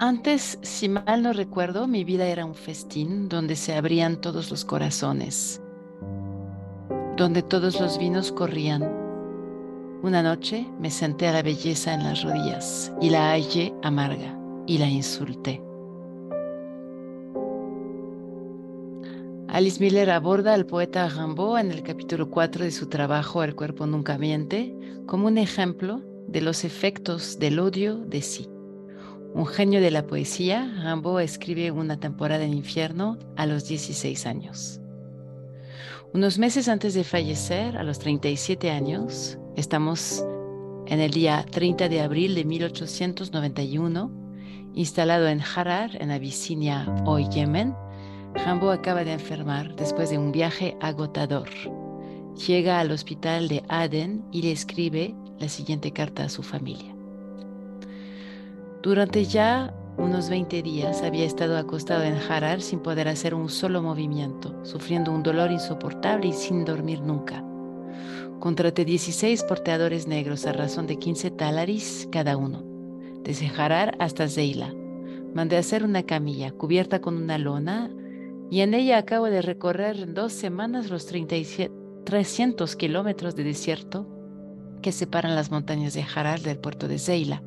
Antes, si mal no recuerdo, mi vida era un festín donde se abrían todos los corazones, donde todos los vinos corrían. Una noche me senté a la belleza en las rodillas y la hallé amarga y la insulté. Alice Miller aborda al poeta Rimbaud en el capítulo 4 de su trabajo El cuerpo nunca miente como un ejemplo de los efectos del odio de sí. Un genio de la poesía, Rimbaud escribe Una temporada en infierno a los 16 años. Unos meses antes de fallecer, a los 37 años, estamos en el día 30 de abril de 1891, instalado en Harar, en Abisinia, hoy Yemen, Rimbaud acaba de enfermar después de un viaje agotador. Llega al hospital de Aden y le escribe la siguiente carta a su familia. Durante ya unos 20 días había estado acostado en Harar sin poder hacer un solo movimiento, sufriendo un dolor insoportable y sin dormir nunca. Contraté 16 porteadores negros a razón de 15 talaris cada uno, desde Harar hasta Zeila. Mandé hacer una camilla cubierta con una lona y en ella acabo de recorrer en dos semanas los 300 kilómetros de desierto que separan las montañas de Harar del puerto de Zeila.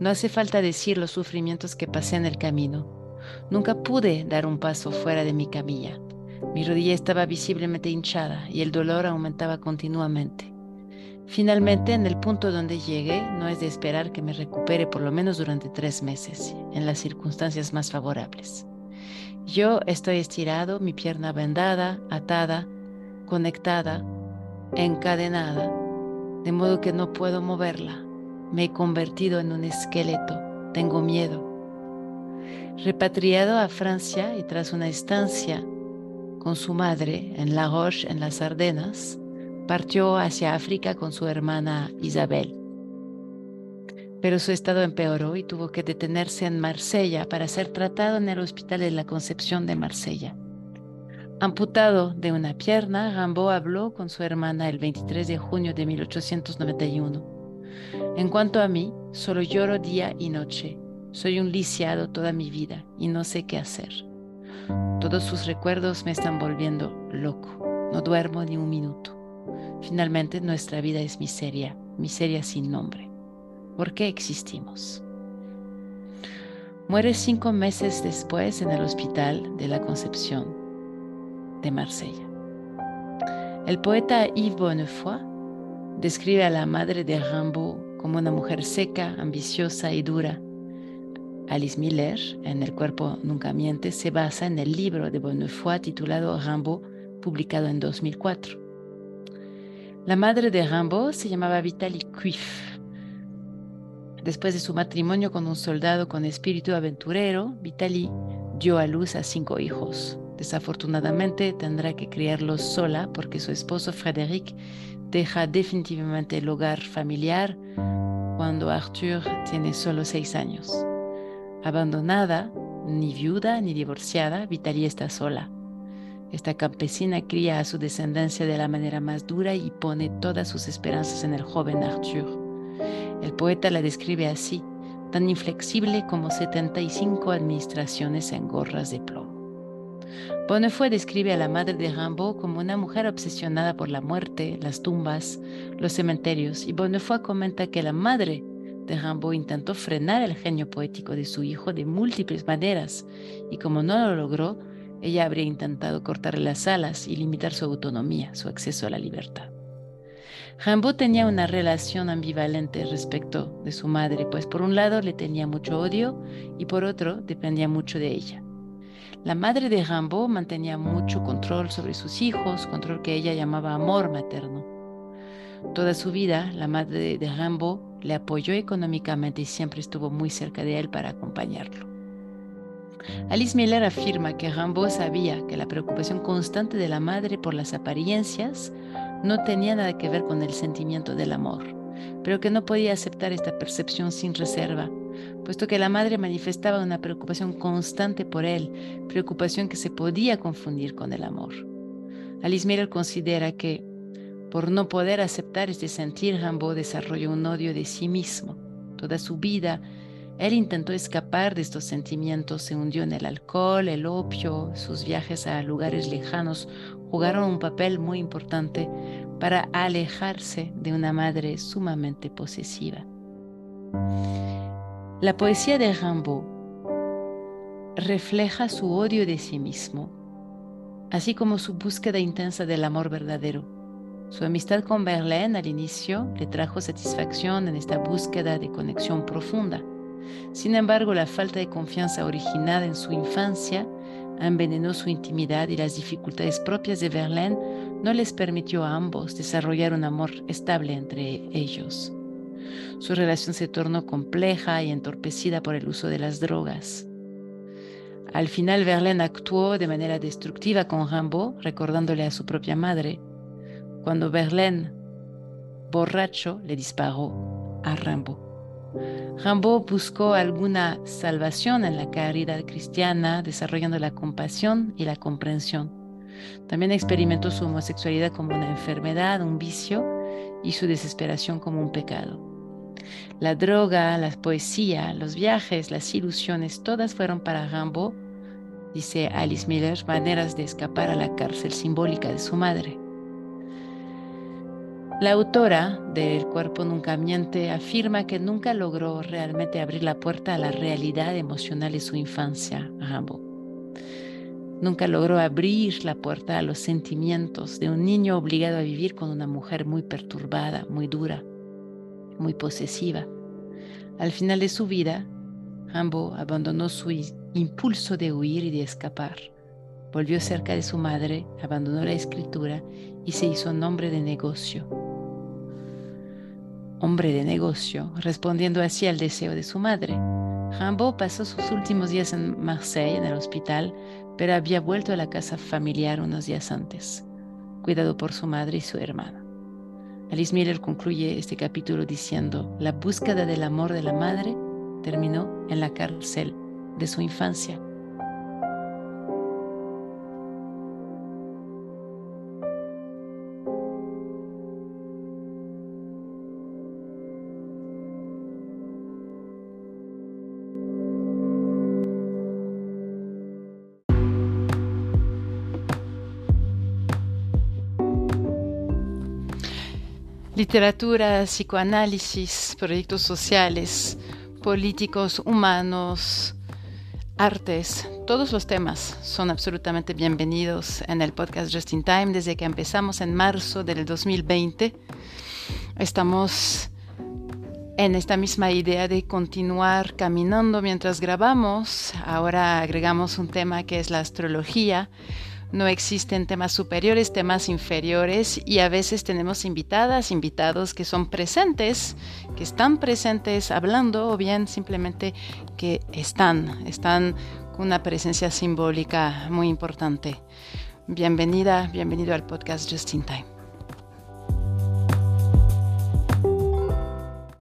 No hace falta decir los sufrimientos que pasé en el camino. Nunca pude dar un paso fuera de mi camilla. Mi rodilla estaba visiblemente hinchada y el dolor aumentaba continuamente. Finalmente, en el punto donde llegué, no es de esperar que me recupere por lo menos durante tres meses, en las circunstancias más favorables. Yo estoy estirado, mi pierna vendada, atada, conectada, encadenada, de modo que no puedo moverla. Me he convertido en un esqueleto. Tengo miedo. Repatriado a Francia y tras una estancia con su madre en La Roche, en las Ardenas, partió hacia África con su hermana Isabel. Pero su estado empeoró y tuvo que detenerse en Marsella para ser tratado en el Hospital de la Concepción de Marsella. Amputado de una pierna, Rimbaud habló con su hermana el 23 de junio de 1891. En cuanto a mí, solo lloro día y noche. Soy un lisiado toda mi vida y no sé qué hacer. Todos sus recuerdos me están volviendo loco. No duermo ni un minuto. Finalmente nuestra vida es miseria, miseria sin nombre. ¿Por qué existimos? Muere cinco meses después en el hospital de la Concepción de Marsella. El poeta Yves Bonnefoy describe a la madre de Rimbaud como una mujer seca, ambiciosa y dura. Alice Miller, en El cuerpo nunca miente, se basa en el libro de Bonnefoy titulado Rimbaud, publicado en 2004. La madre de Rimbaud se llamaba Vitaly Cuif. Después de su matrimonio con un soldado con espíritu aventurero, Vitaly dio a luz a cinco hijos. Desafortunadamente tendrá que criarlos sola porque su esposo Frédéric deja definitivamente el hogar familiar cuando Arthur tiene solo seis años. Abandonada, ni viuda ni divorciada, Vitaly está sola. Esta campesina cría a su descendencia de la manera más dura y pone todas sus esperanzas en el joven Arthur. El poeta la describe así, tan inflexible como 75 administraciones en gorras de plomo. Bonnefoy describe a la madre de Rimbaud como una mujer obsesionada por la muerte, las tumbas, los cementerios, y Bonnefoy comenta que la madre de Rimbaud intentó frenar el genio poético de su hijo de múltiples maneras, y como no lo logró, ella habría intentado cortarle las alas y limitar su autonomía, su acceso a la libertad. Rimbaud tenía una relación ambivalente respecto de su madre, pues por un lado le tenía mucho odio y por otro dependía mucho de ella. La madre de Rimbaud mantenía mucho control sobre sus hijos, control que ella llamaba amor materno. Toda su vida, la madre de Rimbaud le apoyó económicamente y siempre estuvo muy cerca de él para acompañarlo. Alice Miller afirma que Rimbaud sabía que la preocupación constante de la madre por las apariencias no tenía nada que ver con el sentimiento del amor, pero que no podía aceptar esta percepción sin reserva, puesto que la madre manifestaba una preocupación constante por él, preocupación que se podía confundir con el amor. Alice Miller considera que, por no poder aceptar este sentir, Rambo desarrolló un odio de sí mismo. Toda su vida, él intentó escapar de estos sentimientos, se hundió en el alcohol, el opio, sus viajes a lugares lejanos jugaron un papel muy importante para alejarse de una madre sumamente posesiva. La poesía de Rimbaud refleja su odio de sí mismo, así como su búsqueda intensa del amor verdadero. Su amistad con Verlaine al inicio le trajo satisfacción en esta búsqueda de conexión profunda. Sin embargo, la falta de confianza originada en su infancia envenenó su intimidad y las dificultades propias de Verlaine no les permitió a ambos desarrollar un amor estable entre ellos. Su relación se tornó compleja y entorpecida por el uso de las drogas. Al final Verlaine actuó de manera destructiva con Rimbaud, recordándole a su propia madre, cuando Verlaine, borracho, le disparó a Rimbaud. Rimbaud buscó alguna salvación en la caridad cristiana, desarrollando la compasión y la comprensión. También experimentó su homosexualidad como una enfermedad, un vicio, y su desesperación como un pecado. La droga, la poesía, los viajes, las ilusiones, todas fueron para Rimbaud, dice Alice Miller, maneras de escapar a la cárcel simbólica de su madre. La autora del Cuerpo Nunca Miente afirma que nunca logró realmente abrir la puerta a la realidad emocional de su infancia, Rambo. Nunca logró abrir la puerta a los sentimientos de un niño obligado a vivir con una mujer muy perturbada, muy dura, muy posesiva. Al final de su vida, Rambo abandonó su impulso de huir y de escapar. Volvió cerca de su madre, abandonó la escritura y se hizo nombre de negocio hombre de negocio, respondiendo así al deseo de su madre. Rimbaud pasó sus últimos días en Marseille, en el hospital, pero había vuelto a la casa familiar unos días antes, cuidado por su madre y su hermana. Alice Miller concluye este capítulo diciendo, la búsqueda del amor de la madre terminó en la cárcel de su infancia. Literatura, psicoanálisis, proyectos sociales, políticos, humanos, artes, todos los temas son absolutamente bienvenidos en el podcast Just in Time desde que empezamos en marzo del 2020. Estamos en esta misma idea de continuar caminando mientras grabamos. Ahora agregamos un tema que es la astrología no existen temas superiores, temas inferiores y a veces tenemos invitadas, invitados que son presentes, que están presentes hablando o bien simplemente que están, están con una presencia simbólica muy importante. Bienvenida, bienvenido al podcast Just in Time.